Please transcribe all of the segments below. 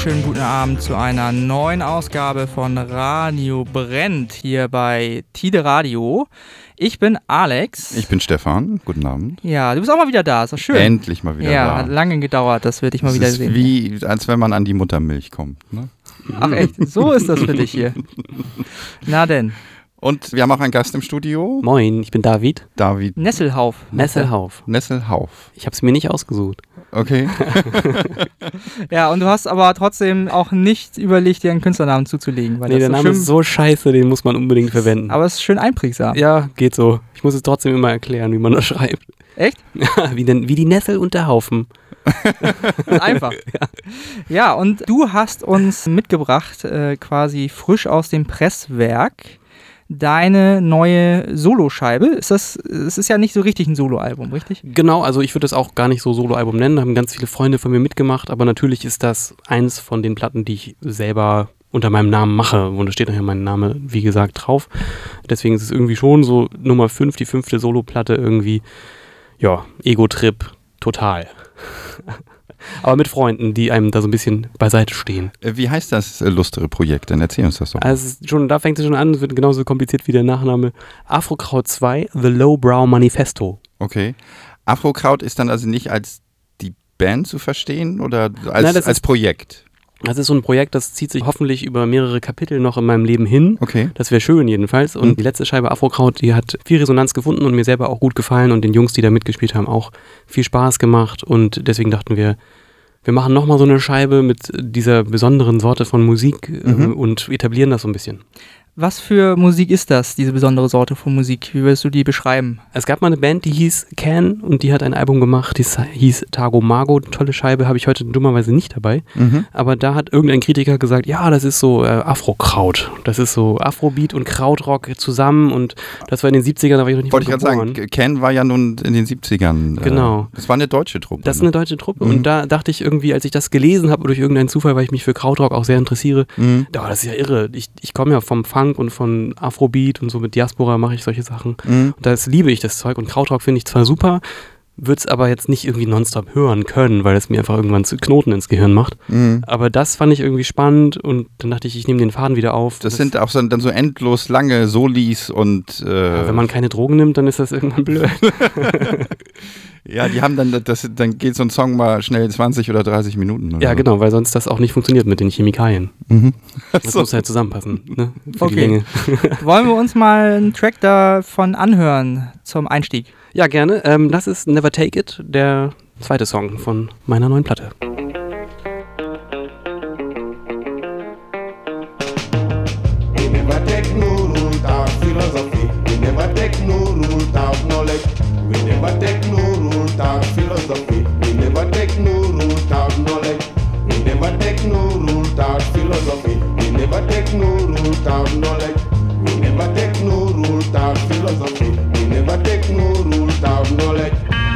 wunderschönen guten Abend zu einer neuen Ausgabe von Radio Brennt hier bei Tide Radio. Ich bin Alex. Ich bin Stefan. Guten Abend. Ja, du bist auch mal wieder da. Ist doch schön. Endlich mal wieder ja, da. hat lange gedauert, dass wir dich mal Es wieder ist sehen. wie, als wenn man an die Muttermilch kommt. Ne? Ach echt, so ist das für dich hier. Na denn, Und wir haben auch einen Gast im Studio, Moin, ich bin David David Nesselhauf. Nesselhauf. Nesselhauf. Ich habe es mir nicht ausgesucht. Okay. Ja, und du hast aber trotzdem auch nicht überlegt, dir einen Künstlernamen zuzulegen. Weil Nee, das der so Name ist so scheiße, den muss man unbedingt verwenden. Aber es ist schön einprägsam. ja, geht so. Ich muss es trotzdem immer erklären, wie man das schreibt. Echt? Ja, wie, denn, wie die Nessel und der Haufen. Einfach. ja. und du hast uns mitgebracht, äh, quasi frisch aus dem Presswerk, deine neue Soloscheibe. Ist das, es ist ja nicht so richtig ein Soloalbum, richtig? Genau, also ich würde es auch gar nicht so Soloalbum nennen, da haben ganz viele Freunde von mir mitgemacht, aber natürlich ist das eins von den Platten, die ich selber unter meinem Namen mache. Und da steht nachher mein Name, wie gesagt, drauf. Deswegen ist es irgendwie schon so Nummer 5, die fünfte Soloplatte irgendwie, ja, Ego-Trip, total. aber mit Freunden, die einem da so ein bisschen beiseite stehen. Äh, Wie heißt das äh, lustere Projekt? Dann erzähl uns das doch. Also schon, da fängt es schon an, es wird genauso kompliziert wie der Nachname. Afrokraut 2, The Lowbrow Manifesto. Okay. Afrokraut ist dann also nicht als die Band zu verstehen oder als, Nein, als ist- Projekt? Das ist so ein Projekt, das zieht sich hoffentlich über mehrere Kapitel noch in meinem Leben hin. Okay. Das wäre schön jedenfalls. Und Mhm. die letzte Scheibe Afrokraut, die hat viel Resonanz gefunden und mir selber auch gut gefallen und den Jungs, die da mitgespielt haben, auch viel Spaß gemacht. Und deswegen dachten wir, wir machen nochmal so eine Scheibe mit dieser besonderen Sorte von Musik äh, Mhm. und etablieren das so ein bisschen. Was für Musik ist das, diese besondere Sorte von Musik? Wie würdest du die beschreiben? Es gab mal eine Band, die hieß Can und die hat ein Album gemacht, die hieß Tago Mago. Tolle Scheibe, habe ich heute dummerweise nicht dabei. Mhm. Aber da hat irgendein Kritiker gesagt, ja, das ist so äh, Afro-Kraut. Das ist so Afrobeat und Krautrock zusammen und das war in den 70ern, da war ich noch nicht Wollte ich gerade sagen. Ken war ja nun in den 70ern. äh, Genau. Das war eine deutsche Truppe. Das ist ne? eine deutsche Truppe Mhm. und da dachte ich irgendwie, als ich das gelesen habe, durch irgendeinen Zufall, weil ich mich für Krautrock auch sehr interessiere, Mhm. ja, das ist ja irre. Ich, ich komme ja vom Funk und von Afrobeat und so mit Diaspora mache ich solche Sachen. Mhm. Und das liebe ich, das Zeug. Und Krautrock finde ich zwar super, würde es aber jetzt nicht irgendwie nonstop hören können, weil es mir einfach irgendwann zu Knoten ins Gehirn macht. Mhm. Aber das fand ich irgendwie spannend und dann dachte ich, ich nehme den Faden wieder auf. Das sind auch so, dann so endlos lange Solis und äh, ja, wenn man keine Drogen nimmt, dann ist das irgendwann blöd. ja, die haben dann das, dann geht so ein Song mal schnell 20 oder 30 Minuten. Oder ja, so. genau, weil sonst das auch nicht funktioniert mit den Chemikalien. Mhm. Das So. muss halt zusammenpassen. Ne? Für Okay. die Länge. Wollen wir uns mal einen Track davon anhören zum Einstieg? Ja, gerne. Ähm, das ist Never Take It, der zweite Song von meiner neuen Platte. Never take no no root out knowledge. We never take no root out philosophy. We never take no root out knowledge. We never take no root out philosophy. We never take no root out knowledge. We never take no root out philosophy. We never take no root out knowledge.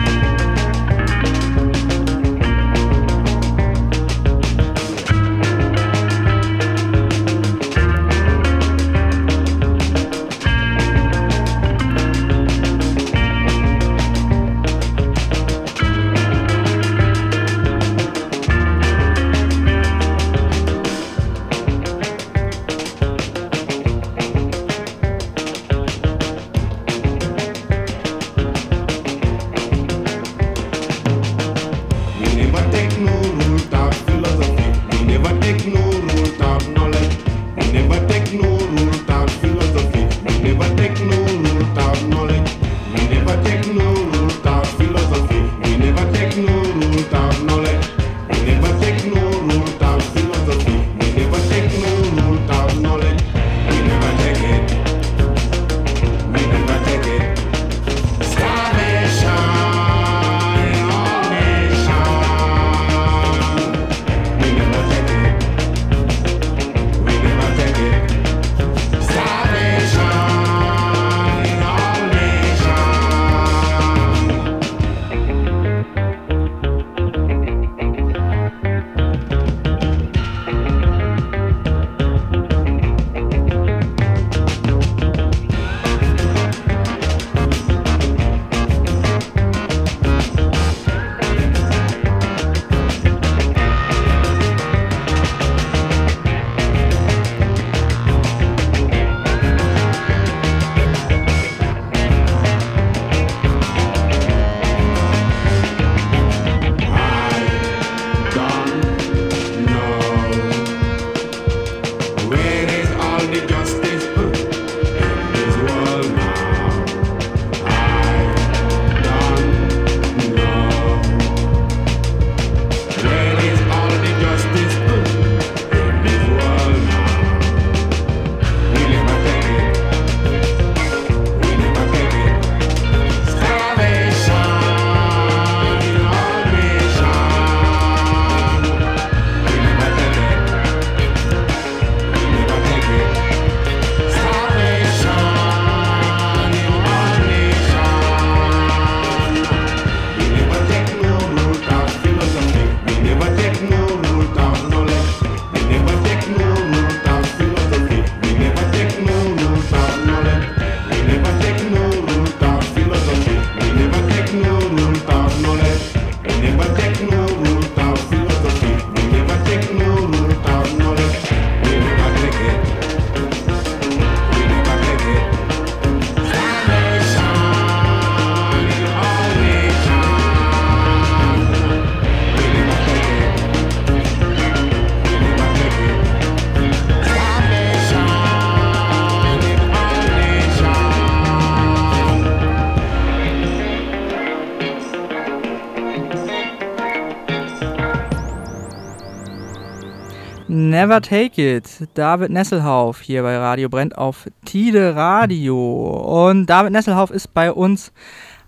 Never Take It. David Nesselhauf hier bei Radio Brennt auf Tide Radio. Und David Nesselhauf ist bei uns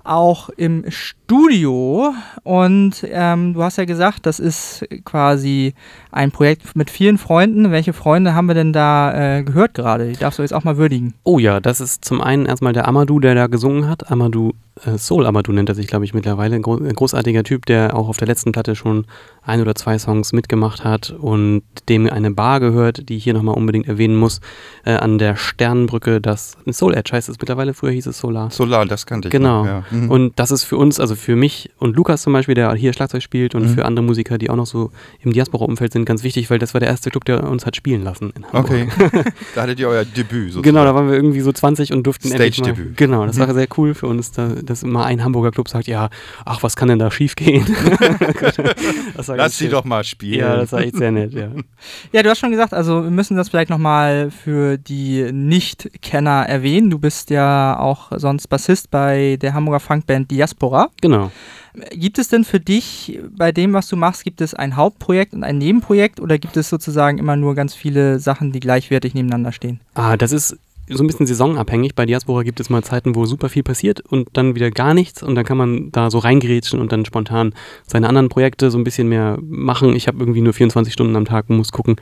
auch im Studio. Und ähm, du hast ja gesagt, das ist quasi ein Projekt mit vielen Freunden. Welche Freunde haben wir denn da äh, gehört gerade? Die darfst du jetzt auch mal würdigen. Oh ja, das ist zum einen erstmal der Amadou, der da gesungen hat. Amadou, Soul Amadou nennt er sich, glaube ich, mittlerweile. Ein, ein großartiger Typ, der auch auf der letzten Platte schon ein oder zwei Songs mitgemacht hat und dem eine Bar gehört, die ich hier nochmal unbedingt erwähnen muss, äh, an der Sternenbrücke. Das Soul Edge heißt es mittlerweile, früher hieß es Solar. Solar, das kannte ich. Genau. Noch, ja. mhm. Und das ist für uns, also für mich und Lukas zum Beispiel, der hier Schlagzeug spielt und Mhm. für andere Musiker, die auch noch so im Diaspora-Umfeld sind, ganz wichtig, weil das war der erste Club, der uns hat spielen lassen in Hamburg. Okay. da hattet ihr euer Debüt sozusagen. Genau, da waren wir irgendwie so 20 und durften. Stage-Debüt. Genau, das Mhm. war sehr cool für uns, da, dass immer ein Hamburger Club sagt, ja, ach, was kann denn da schief gehen? Lass sie doch mal spielen. Ja, das war echt sehr nett, ja. Ja, du hast schon gesagt, also wir müssen das vielleicht nochmal für die Nicht-Kenner erwähnen. Du bist ja auch sonst Bassist bei der Hamburger Funkband Diaspora. Genau. Gibt es denn für dich bei dem, was du machst, gibt es ein Hauptprojekt und ein Nebenprojekt oder gibt es sozusagen immer nur ganz viele Sachen, die gleichwertig nebeneinander stehen? Ah, das ist so ein bisschen saisonabhängig. Bei Diaspora gibt es mal Zeiten, wo super viel passiert und dann wieder gar nichts und dann kann man da so reingrätschen und dann spontan seine anderen Projekte so ein bisschen mehr machen. Ich habe irgendwie nur 24 Stunden am Tag und muss gucken.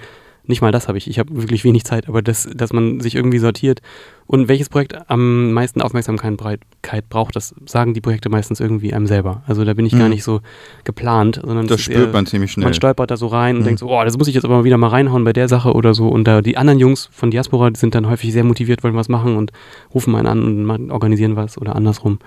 Nicht mal das habe ich. Ich habe wirklich wenig Zeit, aber das, dass man sich irgendwie sortiert und welches Projekt am meisten Aufmerksamkeit braucht, das sagen die Projekte meistens irgendwie einem selber. Also da bin ich gar Mhm. nicht so geplant, sondern Das spürt eher- man ziemlich schnell. man stolpert da so rein und Mhm. denkt so, oh, das muss ich jetzt aber mal wieder mal reinhauen bei der Sache oder so. Und da die anderen Jungs von Diaspora, die sind dann häufig sehr motiviert, wollen was machen und rufen einen an und organisieren was oder andersrum.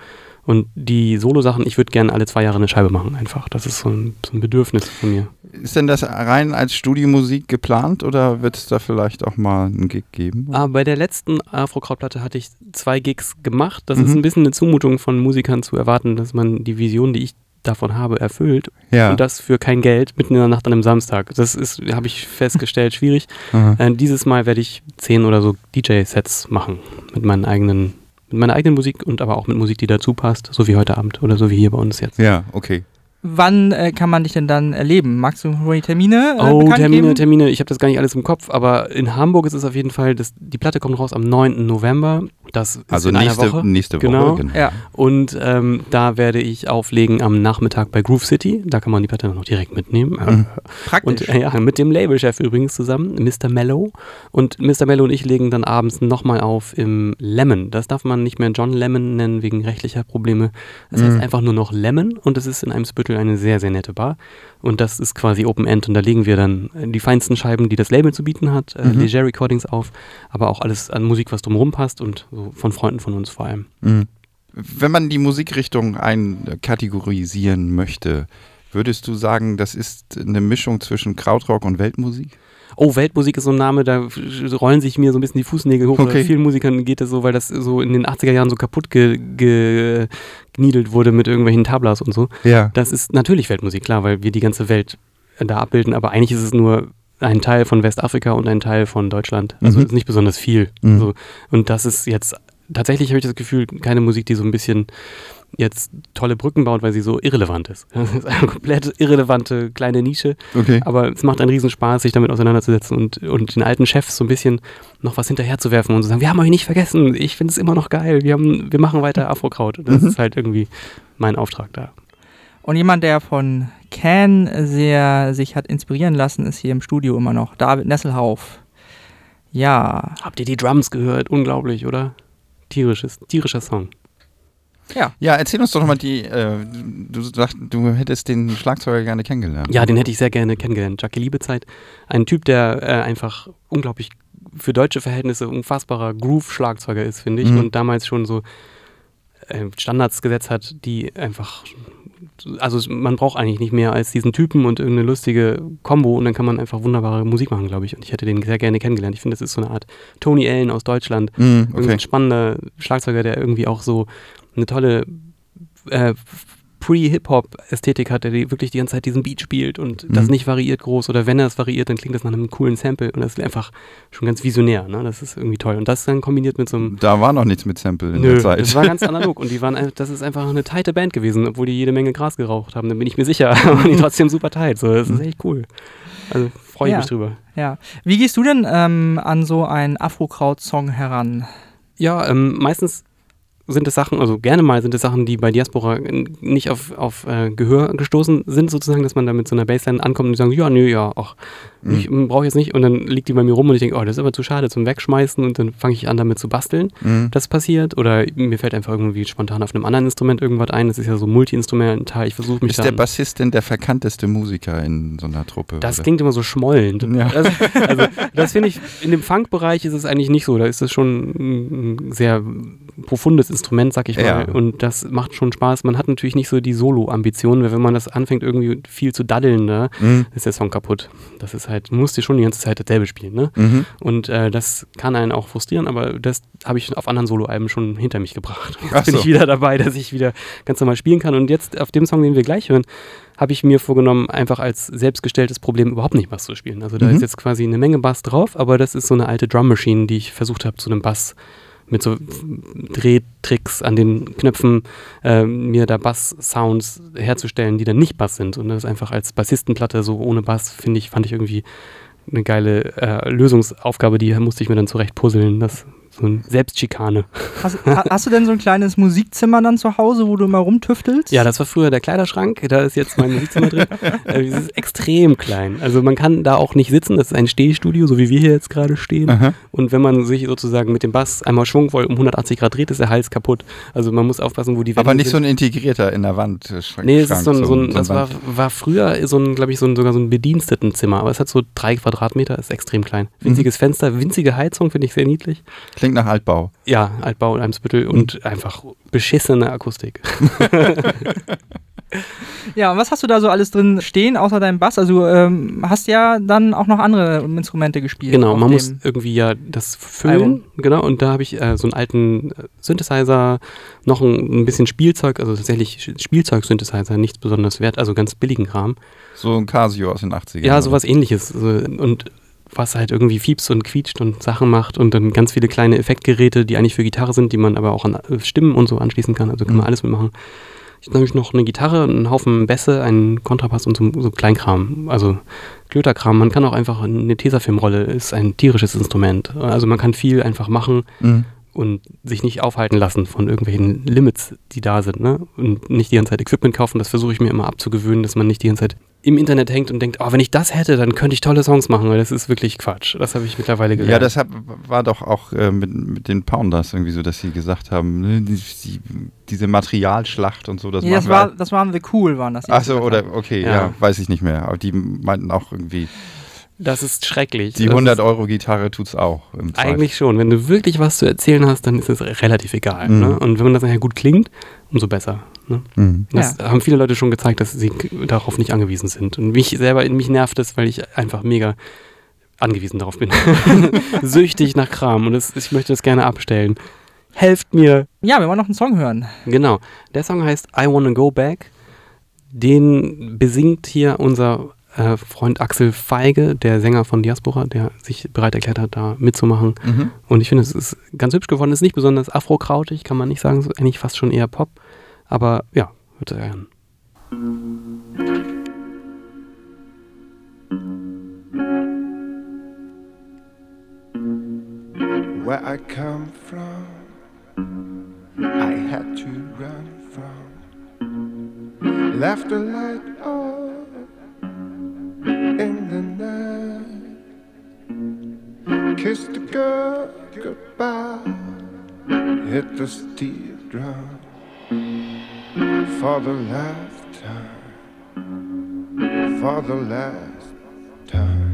Und die Solo-Sachen, ich würde gerne alle zwei Jahre eine Scheibe machen einfach. Das ist so ein, so ein Bedürfnis von mir. Ist denn das rein als Studiomusik geplant oder wird es da vielleicht auch mal einen Gig geben? Ah, bei der letzten Afro-Kraut-Platte hatte ich zwei Gigs gemacht. Das Mhm. ist ein bisschen eine Zumutung von Musikern zu erwarten, dass man die Vision, die ich davon habe, erfüllt. ja. Und das für kein Geld mitten in der Nacht an einem Samstag. Das ist, habe ich festgestellt, schwierig. Aha. Äh, dieses Mal werde ich zehn oder so DJ-Sets machen mit meinen eigenen, mit meiner eigenen Musik und aber auch mit Musik, die dazu passt, so wie heute Abend oder so wie hier bei uns jetzt. ja, okay. Wann äh, kann man dich denn dann erleben? Magst du die Termine äh, Oh, Termine, geben? Termine, ich habe das gar nicht alles im Kopf, aber in Hamburg ist es auf jeden Fall, das, die Platte kommt raus am 9. November. Das ist Also in einer nächste, Woche. nächste Genau. Woche. Ja. Und ähm, da werde ich auflegen am Nachmittag bei Groove City. Da kann man die Platte noch direkt mitnehmen. Mhm. Praktisch. Und äh, ja, mit dem Labelchef übrigens zusammen, Mr. Mellow. Und Mr. Mellow und ich legen dann abends nochmal auf im Lemon. Das darf man nicht mehr John Lemon nennen wegen rechtlicher Probleme. Das heißt Mhm. einfach nur noch Lemon und es ist in einem Spüttel eine sehr, sehr nette Bar. Und das ist quasi Open End und da legen wir dann äh, die feinsten Scheiben, die das Label zu bieten hat, äh, Mhm. Leger Recordings auf, aber auch alles an Musik, was drumherum passt und so von Freunden von uns vor allem. Mhm. Wenn man die Musikrichtung einkategorisieren möchte, würdest du sagen, das ist eine Mischung zwischen Krautrock und Weltmusik? Oh, Weltmusik ist so ein Name, da rollen sich mir so ein bisschen die Fußnägel hoch. Okay. Bei vielen Musikern geht das so, weil das so in den 80er Jahren so kaputt ge ge geniedelt wurde mit irgendwelchen Tablas und so. Ja. Das ist natürlich Weltmusik, klar, weil wir die ganze Welt äh, da abbilden, aber eigentlich ist es nur ein Teil von Westafrika und ein Teil von Deutschland. Also Mhm. ist nicht besonders viel. Mhm. So. Und das ist jetzt, tatsächlich habe ich das Gefühl, keine Musik, die so ein bisschen jetzt tolle Brücken baut, weil sie so irrelevant ist. Das ist eine komplett irrelevante kleine Nische. Okay. Aber es macht einen Riesenspaß, sich damit auseinanderzusetzen und, und den alten Chefs so ein bisschen noch was hinterherzuwerfen und zu sagen, wir haben euch nicht vergessen, ich finde es immer noch geil, wir, haben, wir machen weiter Afrokraut. Das Mhm. ist halt irgendwie mein Auftrag da. Und jemand, der von Can sehr sich hat inspirieren lassen, ist hier im Studio immer noch David Nesselhauf. Ja. Habt ihr die Drums gehört? Unglaublich, oder? Tierisches, tierischer Song. Ja. Ja, erzähl uns doch nochmal die, äh, du sagst, du hättest den Schlagzeuger gerne kennengelernt. Ja, den hätte ich sehr gerne kennengelernt. Jackie Liebezeit. Ein Typ, der äh, einfach unglaublich für deutsche Verhältnisse unfassbarer Groove-Schlagzeuger ist, finde ich. Mhm. Und damals schon so äh, Standards gesetzt hat, die einfach. Also man braucht eigentlich nicht mehr als diesen Typen und irgendeine lustige Combo und dann kann man einfach wunderbare Musik machen, glaube ich. Und ich hätte den sehr gerne kennengelernt. Ich finde, das ist so eine Art Tony Allen aus Deutschland. Mhm, okay. ein spannender Schlagzeuger, der irgendwie auch so eine tolle äh, Pre-Hip-Hop-Ästhetik hat, der die wirklich die ganze Zeit diesen Beat spielt und das Mhm. nicht variiert groß. Oder wenn er es variiert, dann klingt das nach einem coolen Sample und das ist einfach schon ganz visionär. Ne? Das ist irgendwie toll. Und das dann kombiniert mit so einem. Da war noch nichts mit Sample in Nö, der Zeit. das war ganz analog und die waren, das ist einfach eine tighte Band gewesen, obwohl die jede Menge Gras geraucht haben, dann bin ich mir sicher, aber die trotzdem super tight. So, das ist echt cool. Also freue ich Ja. mich drüber. Ja. Wie gehst du denn ähm, an so einen Afro-Kraut-Song heran? Ja, ähm, meistens sind es Sachen, also gerne mal sind es Sachen, die bei Diaspora nicht auf, auf äh, Gehör gestoßen sind, sozusagen, dass man da mit so einer Bassline ankommt und die sagen, ja, nö, ja, ach, ich brauche jetzt nicht. Und dann liegt die bei mir rum und ich denke, oh, das ist aber zu schade zum Wegschmeißen und dann fange ich an, damit zu basteln. Mhm. Das passiert. Oder mir fällt einfach irgendwie spontan auf einem anderen Instrument irgendwas ein. Das ist ja so multi-instrumental. Ich versuche mich Ist der. Bassist denn der verkannteste Musiker in so einer Truppe? Das oder? klingt immer so schmollend. Ja. Also, also das finde ich, in dem Funk-Bereich ist es eigentlich nicht so. Da ist es schon ein sehr profundes Instrument, sag ich mal. Ja. Und das macht schon Spaß. Man hat natürlich nicht so die Solo-Ambitionen, weil wenn man das anfängt, irgendwie viel zu daddeln, ne, Mhm. ist der Song kaputt. Das ist halt, du musst dir schon die ganze Zeit dasselbe spielen, ne? Mhm. Und äh, das kann einen auch frustrieren, aber das habe ich auf anderen Soloalben schon hinter mich gebracht. Jetzt Ach bin so. ich wieder dabei, dass ich wieder ganz normal spielen kann. Und jetzt auf dem Song, den wir gleich hören, habe ich mir vorgenommen, einfach als selbstgestelltes Problem überhaupt nicht Bass zu spielen. Also da Mhm. ist jetzt quasi eine Menge Bass drauf, aber das ist so eine alte Drum Machine, die ich versucht habe, zu einem Bass mit so Drehtricks an den Knöpfen äh, mir da Bass-Sounds herzustellen, die dann nicht Bass sind. Und das einfach als Bassistenplatte so ohne Bass, finde ich, fand ich irgendwie eine geile äh, Lösungsaufgabe, die musste ich mir dann zurecht puzzeln. Das so ein Selbstschikane. Hast, ha- hast du denn so ein kleines Musikzimmer dann zu Hause, wo du immer rumtüftelst? Ja, das war früher der Kleiderschrank, da ist jetzt mein Musikzimmer drin. Äh, Es ist extrem klein. Also man kann da auch nicht sitzen, das ist ein Stehstudio, so wie wir hier jetzt gerade stehen. Aha. Und wenn man sich sozusagen mit dem Bass einmal schwungvoll um 180 Grad dreht, ist der Hals kaputt. Also man muss aufpassen, wo die Aber Wände nicht so sind. ein integrierter in der Wand. äh, Schrank, Nee, es ist so ein, so ein, so das war, war früher so ein, glaube ich, so ein, sogar so ein Bedienstetenzimmer, aber es hat so drei Quadratmeter, ist extrem klein. Winziges Fenster, winzige Heizung, finde ich sehr niedlich. Klingt nach Altbau. Ja, Altbau in Eimsbüttel und einfach beschissene Akustik. Ja, und was hast du da so alles drin stehen, außer deinem Bass? Also ähm, hast ja dann auch noch andere Instrumente gespielt. Genau, man muss irgendwie ja das füllen. Album. Genau, und da habe ich äh, so einen alten äh, Synthesizer, noch ein, ein bisschen Spielzeug, also tatsächlich Spielzeug-Synthesizer, nichts besonders wert, also ganz billigen Kram. So ein Casio aus den 80ern. Ja, oder? sowas ähnliches. So, Und was halt irgendwie fiepst und quietscht und Sachen macht und dann ganz viele kleine Effektgeräte, die eigentlich für Gitarre sind, die man aber auch an äh, Stimmen und so anschließen kann. Also kann man Mhm. alles mitmachen. Ich habe noch eine Gitarre, einen Haufen Bässe, einen Kontrabass und so, so Kleinkram. Also Klöterkram. Man kann auch einfach eine Tesafilmrolle, ist ein tierisches Instrument. Also man kann viel einfach machen Mhm. Und sich nicht aufhalten lassen von irgendwelchen Limits, die da sind. Ne? Und nicht die ganze Zeit Equipment kaufen. Das versuche ich mir immer abzugewöhnen, dass man nicht die ganze Zeit im Internet hängt und denkt, oh, wenn ich das hätte, dann könnte ich tolle Songs machen, weil das ist wirklich Quatsch. Das habe ich mittlerweile gelernt. Ja, das hab, war doch auch äh, mit, mit den Pounders irgendwie so, dass sie gesagt haben, ne, die, die, diese Materialschlacht und so, das nee, das, machen wir war, das waren The Cool, waren das. Achso, oder okay, Ja. ja. weiß ich nicht mehr. Aber die meinten auch irgendwie, Das ist schrecklich. die das 100 ist, Euro Gitarre tut's auch. Eigentlich schon. Wenn du wirklich was zu erzählen hast, dann ist es relativ egal. Mhm. Ne? Und wenn man das nachher gut klingt, umso besser. Ne? Mhm. Das haben viele Leute schon gezeigt, dass sie darauf nicht angewiesen sind. Und mich selber, mich nervt es, weil ich einfach mega angewiesen darauf bin. Süchtig nach Kram und das, ich möchte das gerne abstellen. Helft mir. Ja, wir wollen noch einen Song hören. Genau. Der Song heißt I Wanna Go Back. Den besingt hier unser äh, Freund Axel Feige, der Sänger von Diaspora, der sich bereit erklärt hat, da mitzumachen. Mhm. Und ich finde, es ist ganz hübsch geworden. Es ist nicht besonders afrokrautig, kann man nicht sagen. So eigentlich fast schon eher Pop. Aber ja, hört euch an. Where I come from, I had to run from. Left the light on Kissed the girl goodbye. Hit the steel drum for the last time. For the last time.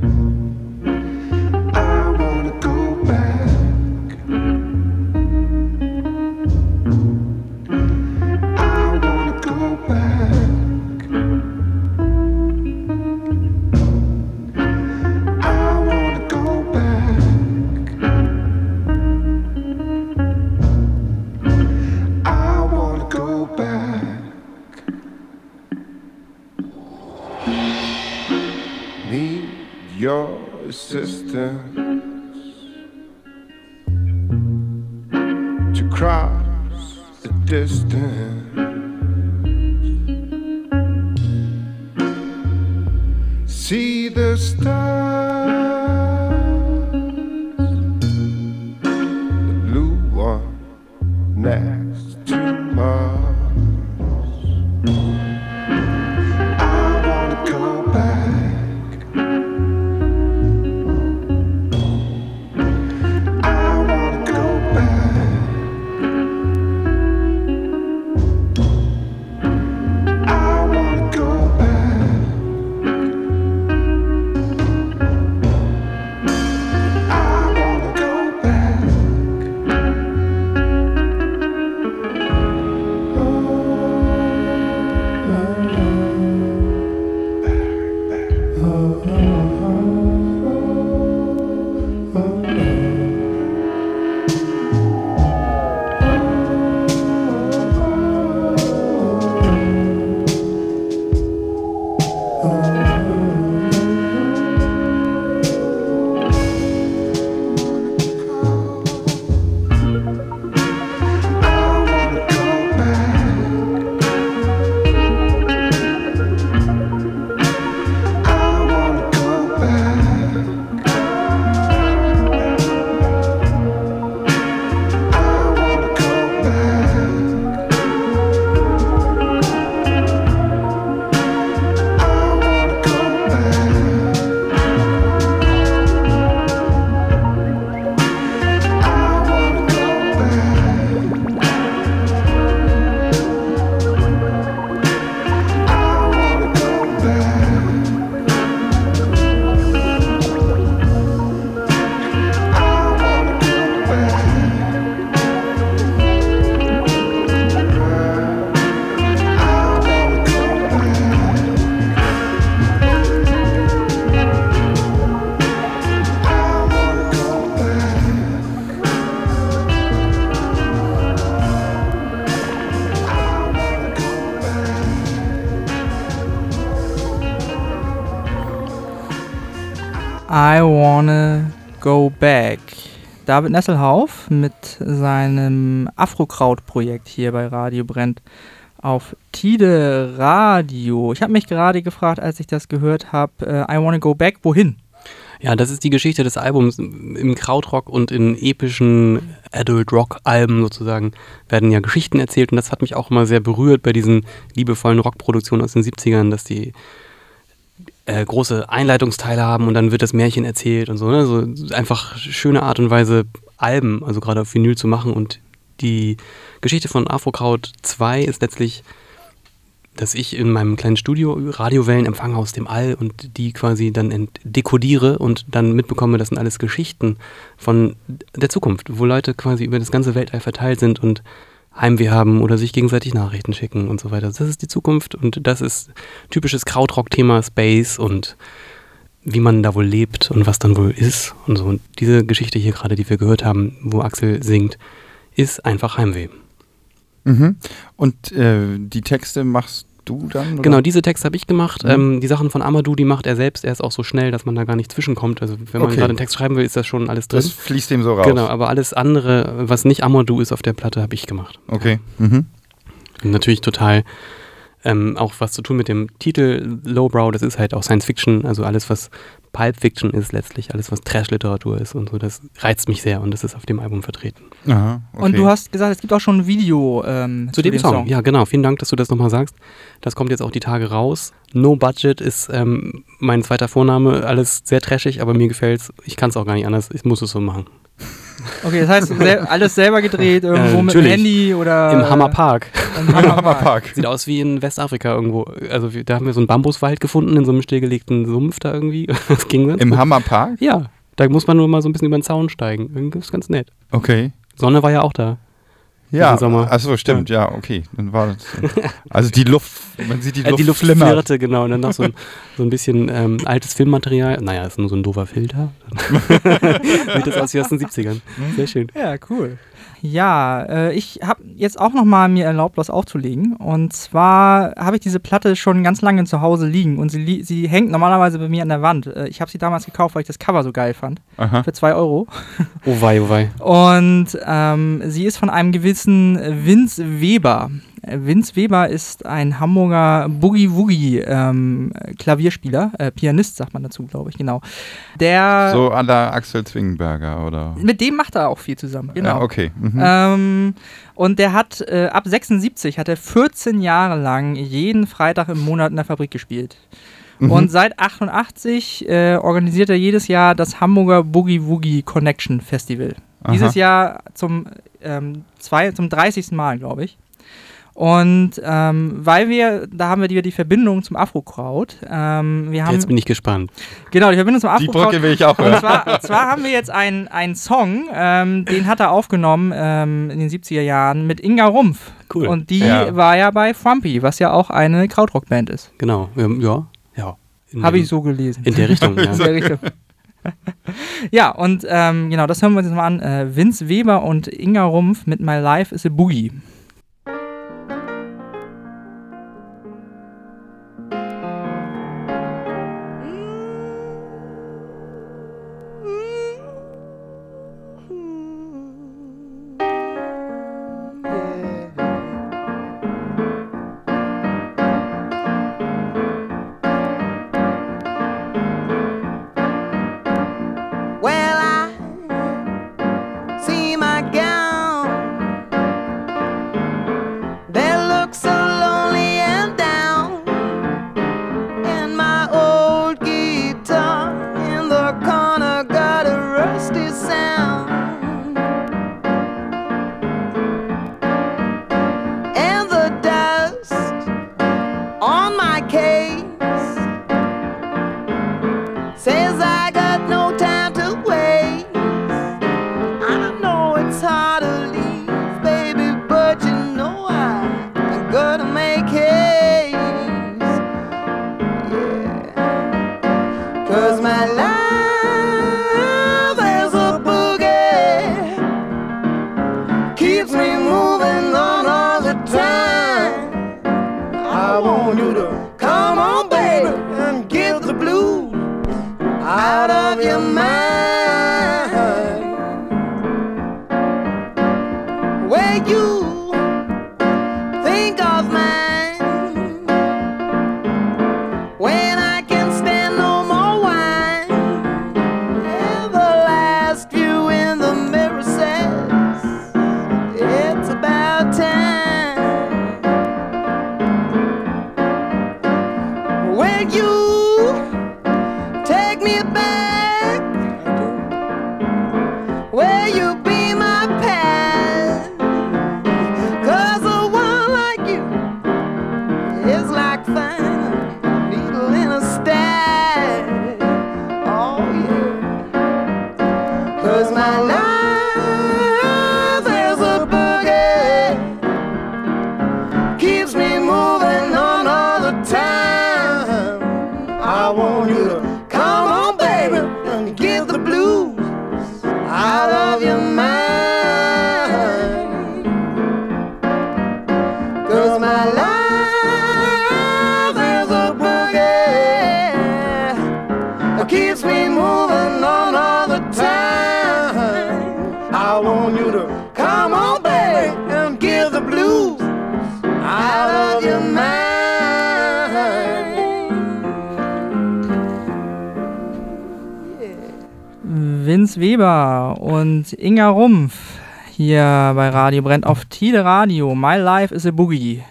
Texas. David Nesselhauf mit seinem Afrokraut-Projekt hier bei Radio Brennt auf Tide Radio. Ich habe mich gerade gefragt, als ich das gehört habe, äh, I Wanna Go Back, wohin? Ja, das ist die Geschichte des Albums. Im Krautrock und in epischen Adult Rock Alben sozusagen werden ja Geschichten erzählt und das hat mich auch immer sehr berührt bei diesen liebevollen Rockproduktionen aus den 70ern, dass die äh, große Einleitungsteile haben und dann wird das Märchen erzählt und so. Ne? So einfach schöne Art und Weise Alben, also gerade auf Vinyl zu machen und die Geschichte von Afrokraut 2 ist letztlich dass ich in meinem kleinen Studio Radiowellen empfange aus dem All und die quasi dann dekodiere und dann mitbekomme, das sind alles Geschichten von der Zukunft, wo Leute quasi über das ganze Weltall verteilt sind und Heimweh haben oder sich gegenseitig Nachrichten schicken und so weiter. Das ist die Zukunft und das ist typisches Krautrock-Thema Space und wie man da wohl lebt und was dann wohl ist und so. Und diese Geschichte hier gerade, die wir gehört haben, wo Axel singt, ist einfach Heimweh. Mhm. Und äh, die Texte machst du dann? Oder? Genau, diese Texte habe ich gemacht. Mhm. Ähm, die Sachen von Amadou, die macht er selbst. Er ist auch so schnell, dass man da gar nicht zwischenkommt. Also wenn man Okay. gerade einen Text schreiben will, ist das schon alles drin. Das fließt dem so raus. Genau, aber alles andere, was nicht Amadou ist auf der Platte, habe ich gemacht. Okay. Mhm. Natürlich total ähm, auch was zu tun mit dem Titel Lowbrow. Das ist halt auch Science Fiction, also alles, was Pulp Fiction ist letztlich, alles, was Trash-Literatur ist und so. Das reizt mich sehr und das ist auf dem Album vertreten. Aha, okay. Und du hast gesagt, es gibt auch schon ein Video ähm, Zu dem Song. Ja, genau. Vielen Dank, dass du das nochmal sagst. Das kommt jetzt auch die Tage raus. No Budget ist ähm, mein zweiter Vorname. Alles sehr trashig, aber mir gefällt's. Ich kann es auch gar nicht anders. Ich muss es so machen. Okay, das heißt, sel alles selber gedreht, irgendwo mit dem. Handy oder. Im Hammer Park. Im Hammerpark. Hammerpark. Sieht aus wie in Westafrika irgendwo. Also wir, da haben wir so einen Bambuswald gefunden, in so einem stillgelegten Sumpf da irgendwie. Das ging ganz Im gut. Hammerpark? Ja, da muss man nur mal so ein bisschen über den Zaun steigen. Irgendwie ist ganz nett. Okay. Sonne war ja auch da. Ja, Sommer. achso, stimmt, ja. okay. Dann war das. Also die Luft, man sieht die Äh, Luft, die Luft flimmert. flirrte, genau. Und dann noch so ein, so ein bisschen ähm, altes Filmmaterial. Naja, ist nur so ein doofer Filter. Sieht das aus wie aus den 70ern. Sehr schön. Ja, cool. Ja, äh, ich habe jetzt auch nochmal mir erlaubt, was aufzulegen. Und zwar habe ich diese Platte schon ganz lange zu Hause liegen und sie, sie hängt normalerweise bei mir an der Wand. Äh, ich habe sie damals gekauft, weil ich das Cover so geil fand. Aha. Für 2 Euro. Oh wei, oh wei. Und ähm, sie ist von einem gewissen Vince Weber. Vince Weber ist ein Hamburger Boogie-Woogie-Klavierspieler, äh, Pianist sagt man dazu, glaube ich, genau. Der, So à la Axel Zwingenberger, oder? mit dem macht er auch viel zusammen, genau. Ja, okay. Mhm. Ähm, und der hat äh, ab 76 hat er 14 Jahre lang jeden Freitag im Monat in der Fabrik gespielt. Mhm. Und seit 88 äh, organisiert er jedes Jahr das Hamburger Boogie Woogie Connection Festival. Dieses Aha. Jahr zum, ähm, zwei, zum 30. Mal, glaube ich. Und ähm, weil wir, da haben wir wieder die Verbindung zum Afro-Kraut. Ähm, wir haben, Jetzt bin ich gespannt. genau, die Verbindung zum Die Afro-Kraut. Brücke will ich auch Und hören. zwar, zwar haben wir jetzt einen, einen Song, ähm, den hat er aufgenommen ähm, in den 70er Jahren mit Inga Rumpf. Cool. Und die Ja. war ja bei Frumpy, was ja auch eine Krautrock-Band ist. Genau. Ähm, ja. Ja. In Habe ich so gelesen. In der Richtung, ja. In der Richtung. ja, und ähm, genau, das hören wir uns jetzt mal an. Äh, Vince Weber und Inga Rumpf mit My Life is a Boogie. Cause my life is a boogie keeps me moving on all the time. I want you to come on, baby, and give the blues out of your mind. Vince Weber und Inga Rumpf hier bei Radio Brennt auf Tide Radio. My Life is a Boogie.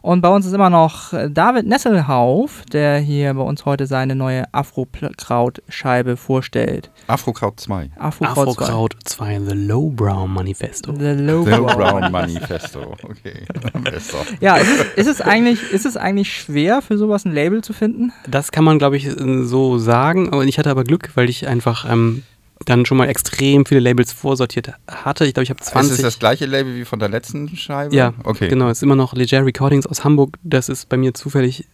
Und bei uns ist immer noch David Nesselhauf, der hier bei uns heute seine neue Afro-Kraut-Scheibe vorstellt. Afrokraut 2. Afro-Kraut. Afrokraut 2, The Lowbrow Manifesto. The Low. Brown Manifesto. Okay. Ja, ist es, ist, es eigentlich, ist es eigentlich schwer, für sowas ein Label zu finden? Das kann man, glaube ich, so sagen. Aber ich hatte aber Glück, weil ich einfach ähm, dann schon mal extrem viele Labels vorsortiert hatte. Ich glaube, ich habe 20. Ist es das gleiche Label wie von der letzten Scheibe? Ja, Okay. genau. Es ist immer noch Leger Recordings aus Hamburg. Das ist bei mir zufällig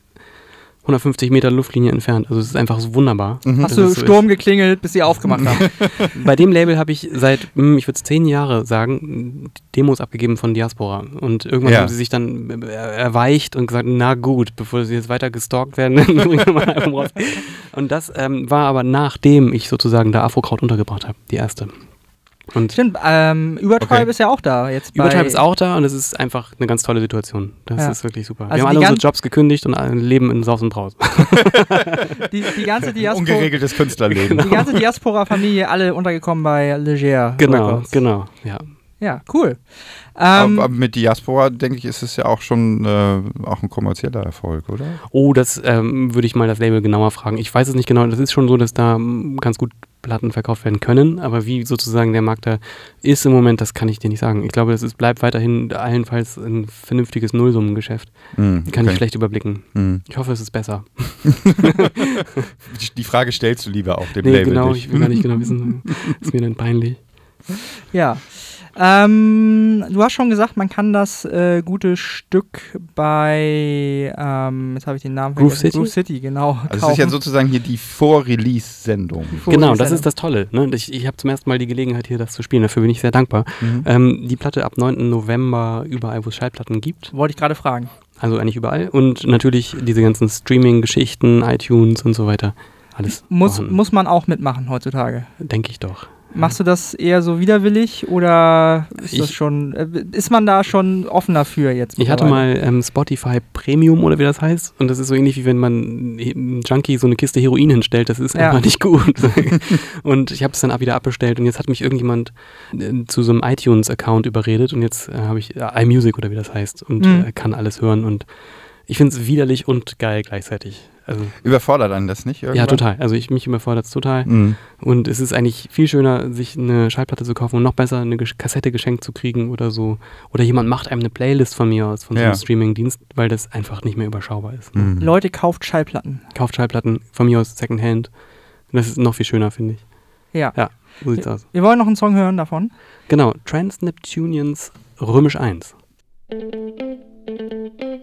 150 Meter Luftlinie entfernt. Also es ist einfach so wunderbar. Mhm. Hast dass du so Sturm geklingelt, bis sie aufgemacht haben? ist. Bei dem Label habe ich seit, hm, ich würde es zehn Jahre sagen, Demos abgegeben von Diaspora. Und irgendwann Ja. haben sie sich dann erweicht und gesagt, na gut, bevor sie jetzt weiter gestalkt werden, dann bringen wir mal ein Album raus. Und das ähm, war aber nachdem ich sozusagen da Afrokraut untergebracht habe, die erste. Und Stimmt, ähm, Übertreib Okay. ist ja auch da jetzt. Übertreib ist auch da und es ist einfach eine ganz tolle Situation. Das Ja. ist wirklich super. Also wir haben alle unsere Jobs gekündigt und alle leben in Saus und Braus. Die, die ganze Diaspora. Ungeregeltes Künstlerleben. Die ganze Diaspora-Familie, alle untergekommen bei Leger. genau, Records. genau. Ja. Ja, cool. Ähm, aber, aber mit Diaspora, denke ich, ist es ja auch schon äh, auch ein kommerzieller Erfolg, oder? Oh, das ähm, würde ich mal das Label genauer fragen. Ich weiß es nicht genau. Das ist schon so, dass da mm, ganz gut Platten verkauft werden können. Aber wie sozusagen der Markt da ist im Moment, das kann ich dir nicht sagen. Ich glaube, das ist, bleibt weiterhin allenfalls ein vernünftiges Nullsummengeschäft. Hm, Kann okay. ich schlecht überblicken. Hm. Ich hoffe, es ist besser. Die- Die Frage stellst du lieber auch dem Nee, Label genau. nicht. Ich will gar nicht genau wissen. Ist mir dann peinlich. Ja. Ähm, du hast schon gesagt, man kann das äh, gute Stück bei, ähm, jetzt habe ich den Namen Groove. City? Groove City, genau. Also es ist ja sozusagen hier die Vor-Release-Sendung. Genau, das ist das Tolle. Ne? Ich, ich habe zum ersten Mal die Gelegenheit, hier das zu spielen. Dafür bin ich sehr dankbar. Mhm. Ähm, die Platte ab 9. November überall, wo es Schallplatten gibt. Wollte ich gerade fragen. Also eigentlich überall. Und natürlich diese ganzen Streaming-Geschichten, iTunes und so weiter. Alles Muss, vorhanden. muss man auch mitmachen heutzutage. Denke ich doch. Machst du das eher so widerwillig oder ist das Ich- schon, äh, ist man da schon offen dafür jetzt? Ich hatte mal ähm, Spotify Premium oder wie das heißt. Und das ist so ähnlich wie wenn man einem Junkie so eine Kiste Heroin hinstellt. Das ist Ja. einfach nicht gut. und ich habe es dann auch wieder abbestellt. Und jetzt hat mich irgendjemand äh, zu so einem iTunes-Account überredet. Und jetzt äh, habe ich äh, iMusic oder wie das heißt. Und Mhm. äh, kann alles hören. Und ich finde es widerlich und geil gleichzeitig. Also, Überfordert einen das nicht? ja, irgendwann? total. Also ich mich überfordert es total. Mhm. Und es ist eigentlich viel schöner, sich eine Schallplatte zu kaufen und noch besser eine Kassette geschenkt zu kriegen oder so. Oder jemand macht einem eine Playlist von mir aus, von so einem Ja. Streaming-Dienst, weil das einfach nicht mehr überschaubar ist. Ne? Mhm. Leute kauft Schallplatten. Kauft Schallplatten von mir aus Secondhand. Das ist noch viel schöner, finde ich. Ja. Ja, so sieht's aus. Wir wollen noch einen Song hören davon. Genau, Trans Neptunians Römisch 1. Das wäre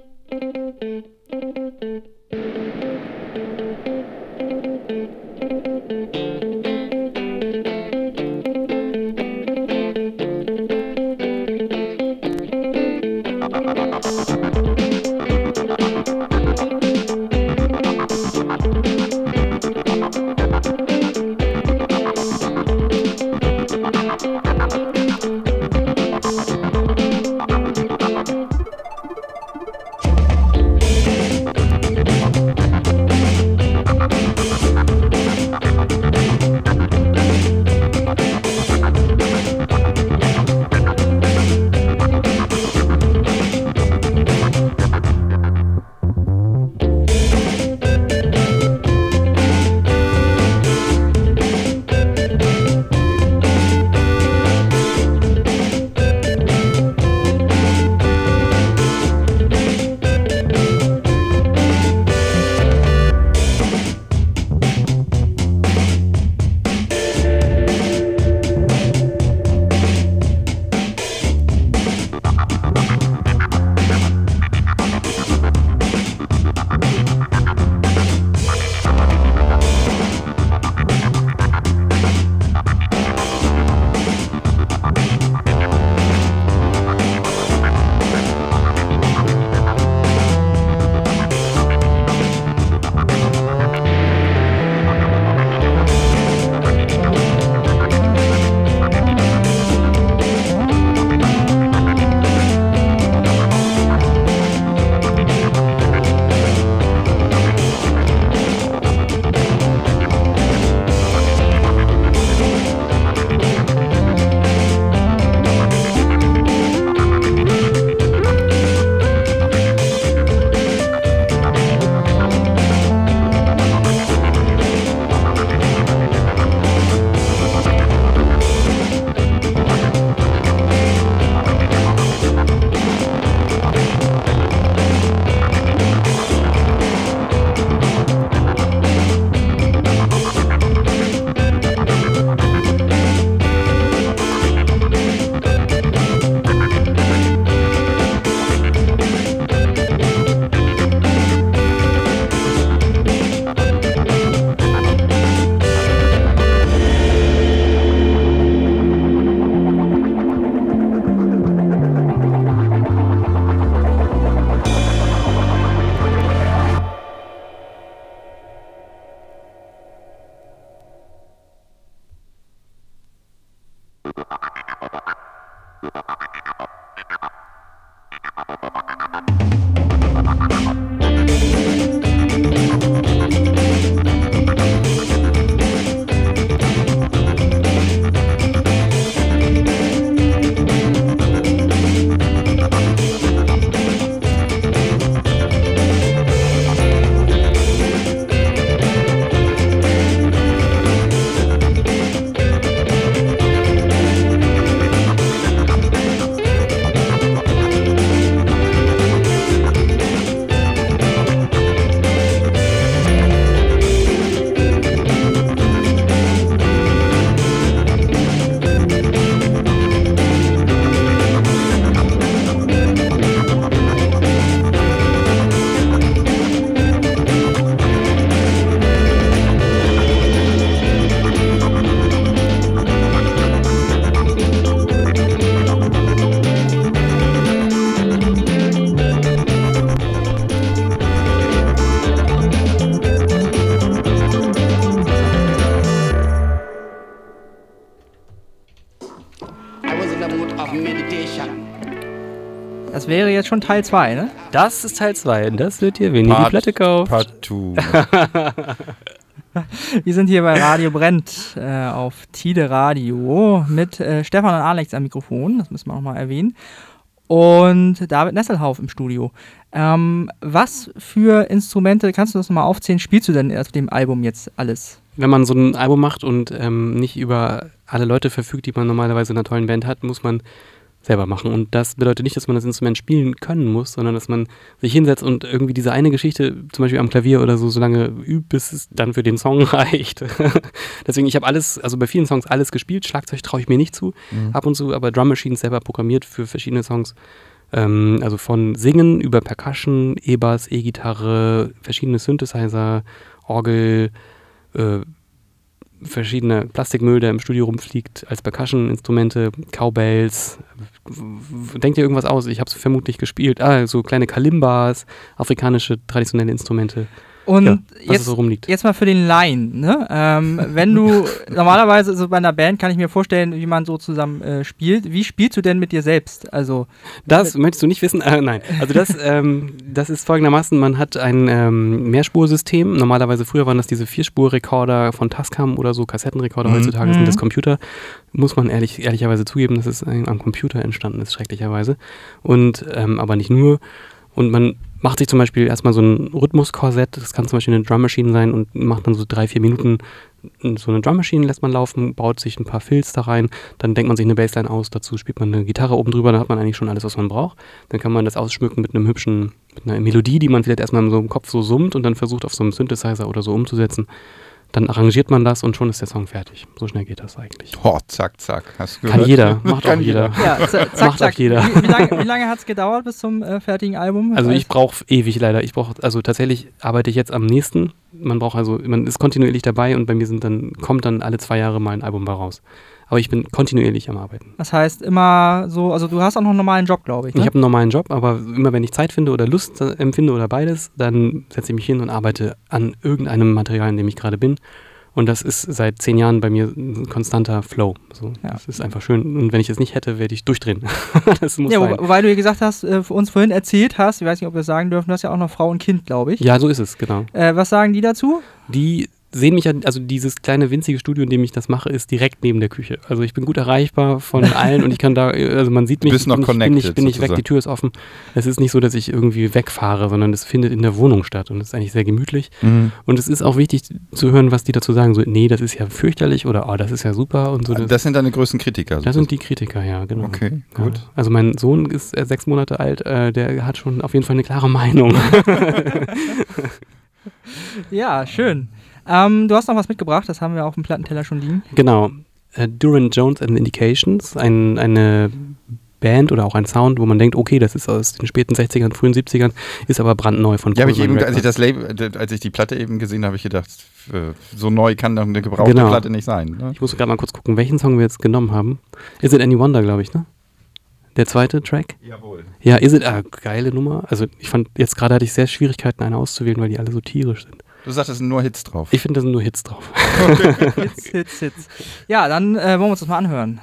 jetzt schon Teil 2, ne? Das ist Teil 2. Das wird ihr, wenn ihr die Part- Platte kauft. Part 2. Wir sind hier bei Radio Brennt äh, auf Tide Radio mit äh, Stefan und Alex am Mikrofon, das müssen wir auch mal erwähnen. Und David Nesselhauf im Studio. Ähm, was für Instrumente, kannst du das nochmal aufzählen, spielst du denn auf dem Album jetzt alles? Wenn man so ein Album macht und ähm, nicht über alle Leute verfügt, die man normalerweise in einer tollen Band hat, muss man selber machen. Und das bedeutet nicht, dass man das Instrument spielen können muss, sondern dass man sich hinsetzt und irgendwie diese eine Geschichte, zum Beispiel am Klavier oder so, so lange übt, bis es dann für den Song reicht. Deswegen, ich habe alles, also bei vielen Songs alles gespielt. Schlagzeug traue ich mir nicht zu, ab und zu, aber Drum Machines selber programmiert für verschiedene Songs. Ähm, also von Singen über Percussion, E-Bass, E-Gitarre, verschiedene Synthesizer, Orgel, äh, verschiedene Plastikmüll, der im Studio rumfliegt, als Percussion-Instrumente, Cowbells. Denkt ihr irgendwas aus? Ich habe es vermutlich gespielt. Ah, so kleine Kalimbas, afrikanische traditionelle Instrumente. Und ja, jetzt, so jetzt mal für den Laien, ne? Ähm, wenn du normalerweise so bei einer Band kann ich mir vorstellen, wie man so zusammen äh, spielt. Wie spielst du denn mit dir selbst? Also Das möchtest du nicht wissen? Äh, nein. Also das, ähm, das ist folgendermaßen, man hat ein ähm, Mehrspursystem. Normalerweise früher waren das diese Vierspurrekorder von Tascam oder so, Kassettenrekorder. Mhm. Heutzutage Mhm. sind das Computer. Muss man ehrlich, ehrlicherweise zugeben, dass es am Computer entstanden ist, schrecklicherweise. Und ähm, aber nicht nur. Und man macht sich zum Beispiel erstmal so ein Rhythmuskorsett, das kann zum Beispiel eine Drum Machine sein und macht dann so drei, vier Minuten so eine Drum Machine, lässt man laufen, baut sich ein paar Fills da rein, dann denkt man sich eine Bassline aus, dazu spielt man eine Gitarre oben drüber, dann hat man eigentlich schon alles, was man braucht. Dann kann man das ausschmücken mit einem hübschen, mit einer Melodie, die man vielleicht erstmal so im Kopf so summt und dann versucht auf so einem Synthesizer oder so umzusetzen. Dann arrangiert man das und schon ist der Song fertig. So schnell geht das eigentlich. Oh, zack, zack. Hast du Kann gehört? jeder, macht auch Kann jeder. ja, zack, Macht auch zack. jeder. Wie, wie lange, lange hat es gedauert bis zum äh, fertigen Album? Also ich brauche ewig leider. Ich brauche, also tatsächlich arbeite ich jetzt am nächsten. Man braucht also, man ist kontinuierlich dabei und bei mir sind dann, kommt dann alle zwei Jahre mal ein Album bei raus. Aber ich bin kontinuierlich am Arbeiten. Das heißt immer so, also du hast auch noch einen normalen Job, glaube ich. Ne? Ich habe einen normalen Job, aber immer wenn ich Zeit finde oder Lust äh, empfinde oder beides, dann setze ich mich hin und arbeite an irgendeinem Material, in dem ich gerade bin. Und das ist seit zehn Jahren bei mir ein konstanter Flow. So, Ja. Das ist einfach schön. Und wenn ich es nicht hätte, werde ich durchdrehen. das muss ja, sein. wobei du ja gesagt hast, äh, uns vorhin erzählt hast, ich weiß nicht, ob wir es sagen dürfen, du hast ja auch noch Frau und Kind, glaube ich. Ja, so ist es, genau. Äh, was sagen die dazu? Die sehen mich ja, also dieses kleine winzige Studio, in dem ich das mache, ist direkt neben der Küche. Also ich bin gut erreichbar von allen und ich kann da, also man sieht mich, bist noch bin, ich, bin, ich, connected bin ich weg, die Tür ist offen. Es ist nicht so, dass ich irgendwie wegfahre, sondern es findet in der Wohnung statt und es ist eigentlich sehr gemütlich. Mhm. Und es ist auch wichtig zu hören, was die dazu sagen. So, nee, das ist ja fürchterlich oder oh, das ist ja super und so. Das, Das sind deine größten Kritiker. das sind die Kritiker, ja, genau. Okay, Ja. gut. Also mein Sohn ist äh, sechs Monate alt, äh, der hat schon auf jeden Fall eine klare Meinung. Ja, schön. Ähm, du hast noch was mitgebracht, das haben wir auf dem Plattenteller schon liegen. Genau. Äh, Duran Jones and the Indications, ein, eine Band oder auch ein Sound, wo man denkt, okay, das ist aus den späten 60ern, frühen 70ern, ist aber brandneu von Ja, habe ich eben, als ich das Label, als ich die Platte eben gesehen habe, habe ich gedacht, äh, so neu kann doch eine gebrauchte Genau. Platte nicht sein. Ne? Ich muss gerade mal kurz gucken, welchen Song wir jetzt genommen haben. Is It Any Wonder, glaube ich, ne? Der zweite Track? Jawohl. Ja, Is It, ah, geile Nummer. Also ich fand, jetzt gerade hatte ich sehr Schwierigkeiten, eine auszuwählen, weil die alle so tierisch sind. Du sagst, es sind nur Hits drauf. Ich finde, da sind nur Hits drauf. Hits, Hits, Hits. Ja, dann äh, wollen wir uns das mal anhören.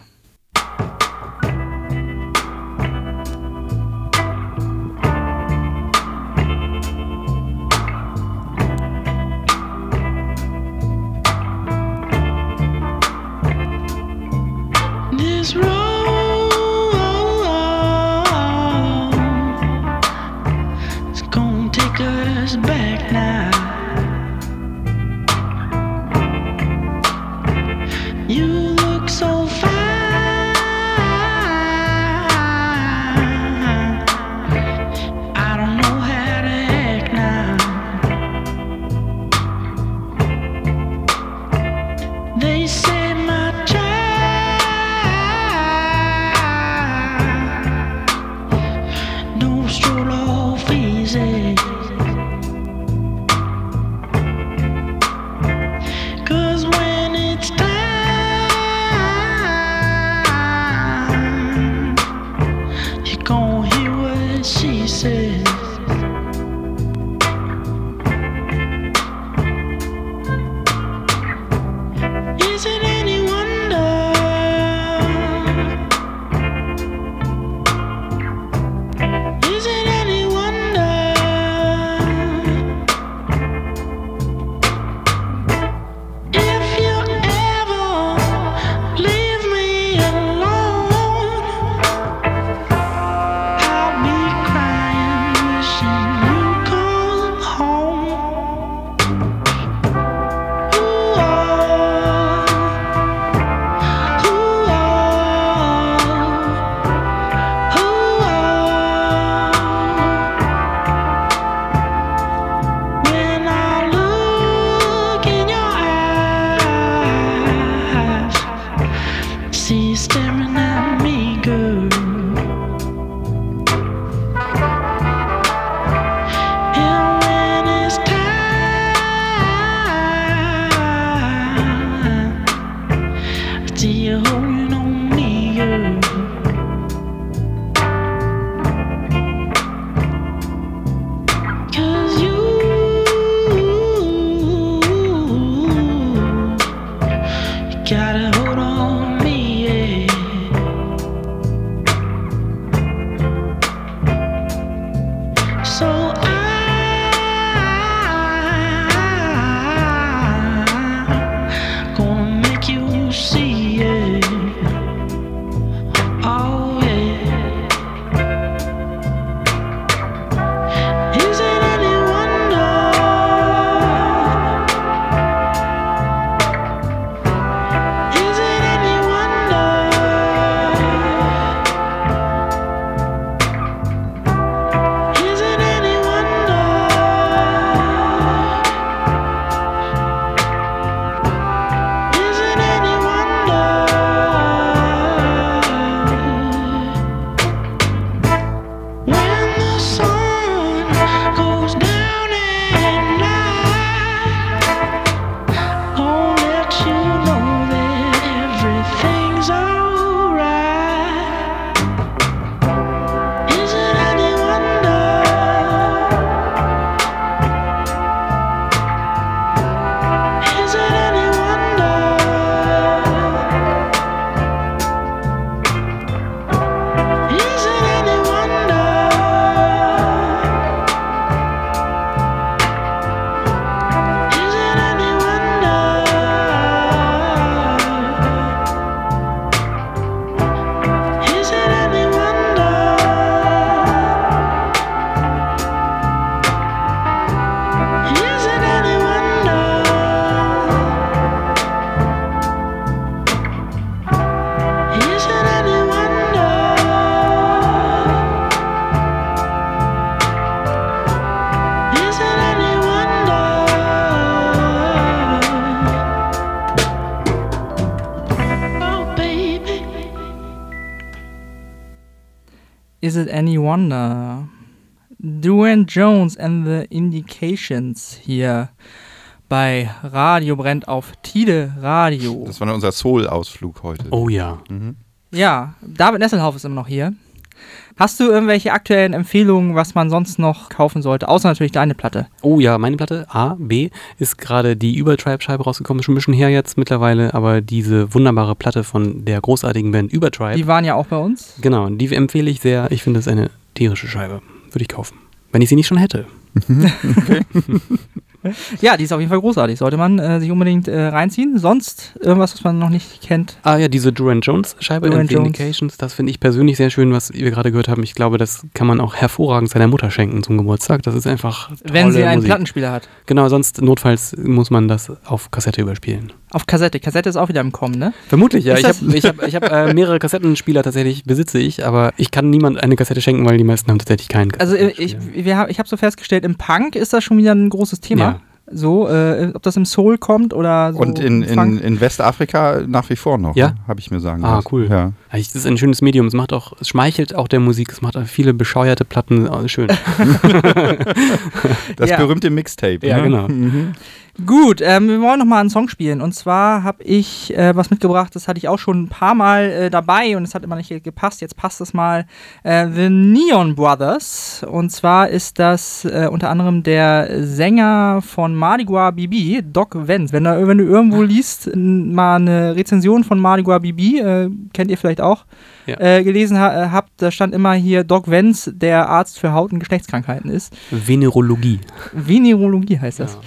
Any wonder? Duane Jones and the Indications hier bei Radio brennt auf Tide Radio. Das war unser Soul-Ausflug heute. Oh ja. Mhm. Ja, David Nesselhoff ist immer noch hier. Hast du irgendwelche aktuellen Empfehlungen, was man sonst noch kaufen sollte? Außer natürlich deine Platte. Oh ja, meine Platte A, B ist gerade die Übertribe-Scheibe rausgekommen, ist schon ein bisschen her jetzt mittlerweile, aber diese wunderbare Platte von der großartigen Band Übertribe, Die waren ja auch bei uns. genau, die empfehle ich sehr. Ich finde es eine tierische Scheibe. Würde ich kaufen. Wenn ich sie nicht schon hätte. Ja, die ist auf jeden Fall großartig. Sollte man äh, sich unbedingt äh, reinziehen. Sonst irgendwas, was man noch nicht kennt. Ah ja, diese Duran Jones Scheibe Duran Jones. Indications, das finde ich persönlich sehr schön, was wir gerade gehört haben. Ich glaube, das kann man auch hervorragend seiner Mutter schenken zum Geburtstag. Das ist einfach tolle Wenn sie einen Musik. Plattenspieler hat. Genau, sonst notfalls muss man das auf Kassette überspielen. Auf Kassette. Kassette ist auch wieder im Kommen, ne? Vermutlich, ja. Ist Ich habe hab, hab, äh, mehrere Kassettenspieler tatsächlich, besitze ich, aber ich kann niemand eine Kassette schenken, weil die meisten haben tatsächlich keinen Also äh, ich, hab, ich habe so festgestellt, im Punk ist das schon wieder ein großes Thema. Ja. So, äh, ob das im Soul kommt oder so. Und in, in, in Westafrika nach wie vor noch, Ja? ne? habe ich mir sagen Ah, lassen. cool. Ja. Ja, Es ist ein schönes Medium. Es macht auch, es schmeichelt auch der Musik. Es macht auch viele bescheuerte Platten. Oh, schön. Das Ja. berühmte Mixtape. Ja, ne? genau. Mhm. Gut, ähm, wir wollen noch mal einen Song spielen. Und zwar habe ich äh, was mitgebracht, das hatte ich auch schon ein paar Mal äh, dabei und es hat immer nicht gepasst. Jetzt passt es mal. Äh, The Neon Brothers. Und zwar ist das äh, unter anderem der Sänger von Mardi Gras BB, Doc Vance. Wenn, da, wenn du irgendwo liest, mal eine Rezension von Mardi Gras BB, äh, kennt ihr vielleicht auch, Ja. äh, gelesen ha äh, habt, da stand immer hier Doc Vance, der Arzt für Haut- und Geschlechtskrankheiten ist. Venerologie. Venerologie heißt das. Ja.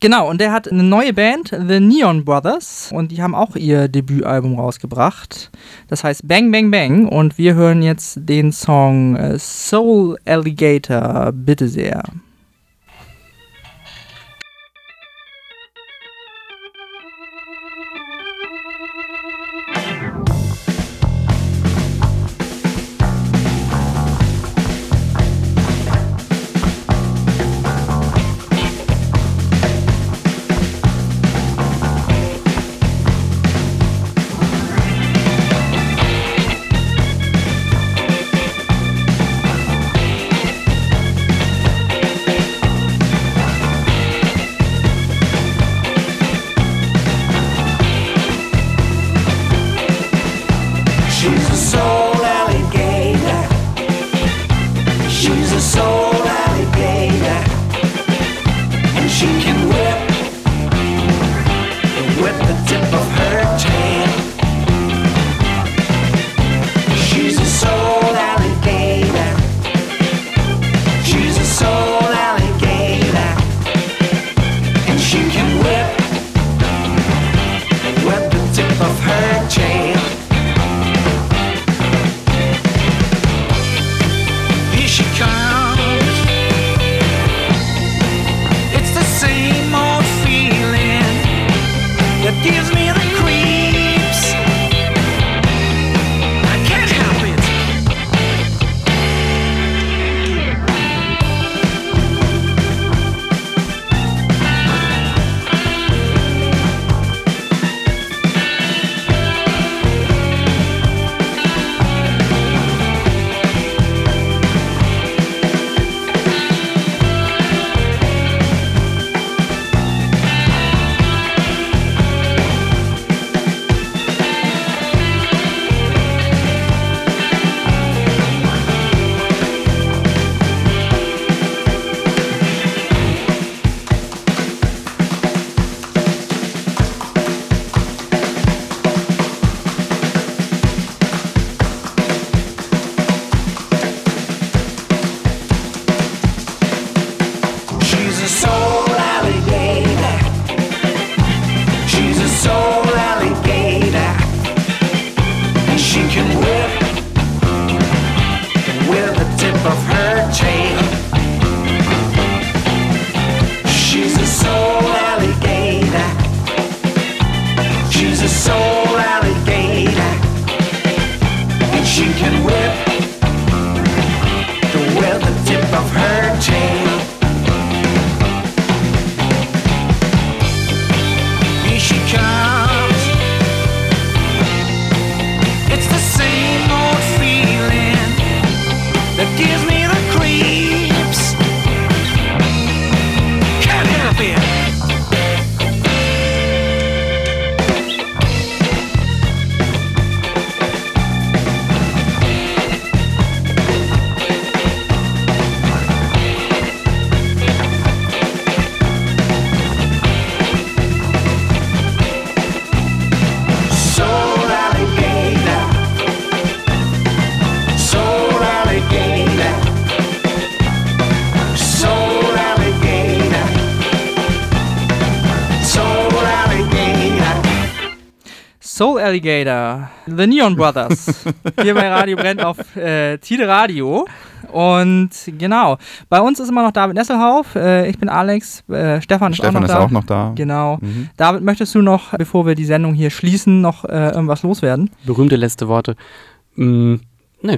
Genau, und der hat eine neue Band, The Neon Brothers, und die haben auch ihr Debütalbum rausgebracht. Das heißt Bang Bang Bang, und wir hören jetzt den Song äh, Soul Alligator. Bitte sehr. The Neon Brothers. Hier bei Radio Brennt auf äh, Tide Radio. Und genau, bei uns ist immer noch David Nesselhauf. Äh, ich bin Alex. Äh, Stefan ist Stefan auch noch ist da. auch noch da. Genau. Mhm. David, möchtest du noch, bevor wir die Sendung hier schließen, noch äh, irgendwas loswerden? Berühmte letzte Worte. Mm, nö.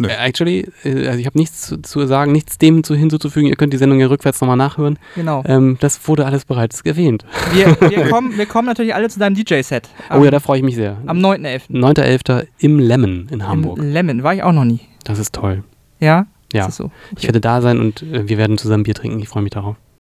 Nö. Äh, Actually, äh, also ich habe nichts zu, zu sagen, nichts dem zu, hinzuzufügen. Ihr könnt die Sendung ja rückwärts nochmal nachhören. Genau. Ähm, das wurde alles bereits erwähnt. Wir, wir, kommen, wir kommen natürlich alle zu deinem DJ-Set. Oh ja, da freue ich mich sehr. Am 9.11. 9.11. im Lemon in Hamburg. Im Lemon. War ich auch noch nie. Das ist toll. Ja? Ja. So? Ich werde da sein und äh, wir werden zusammen Bier trinken. Ich freue mich darauf.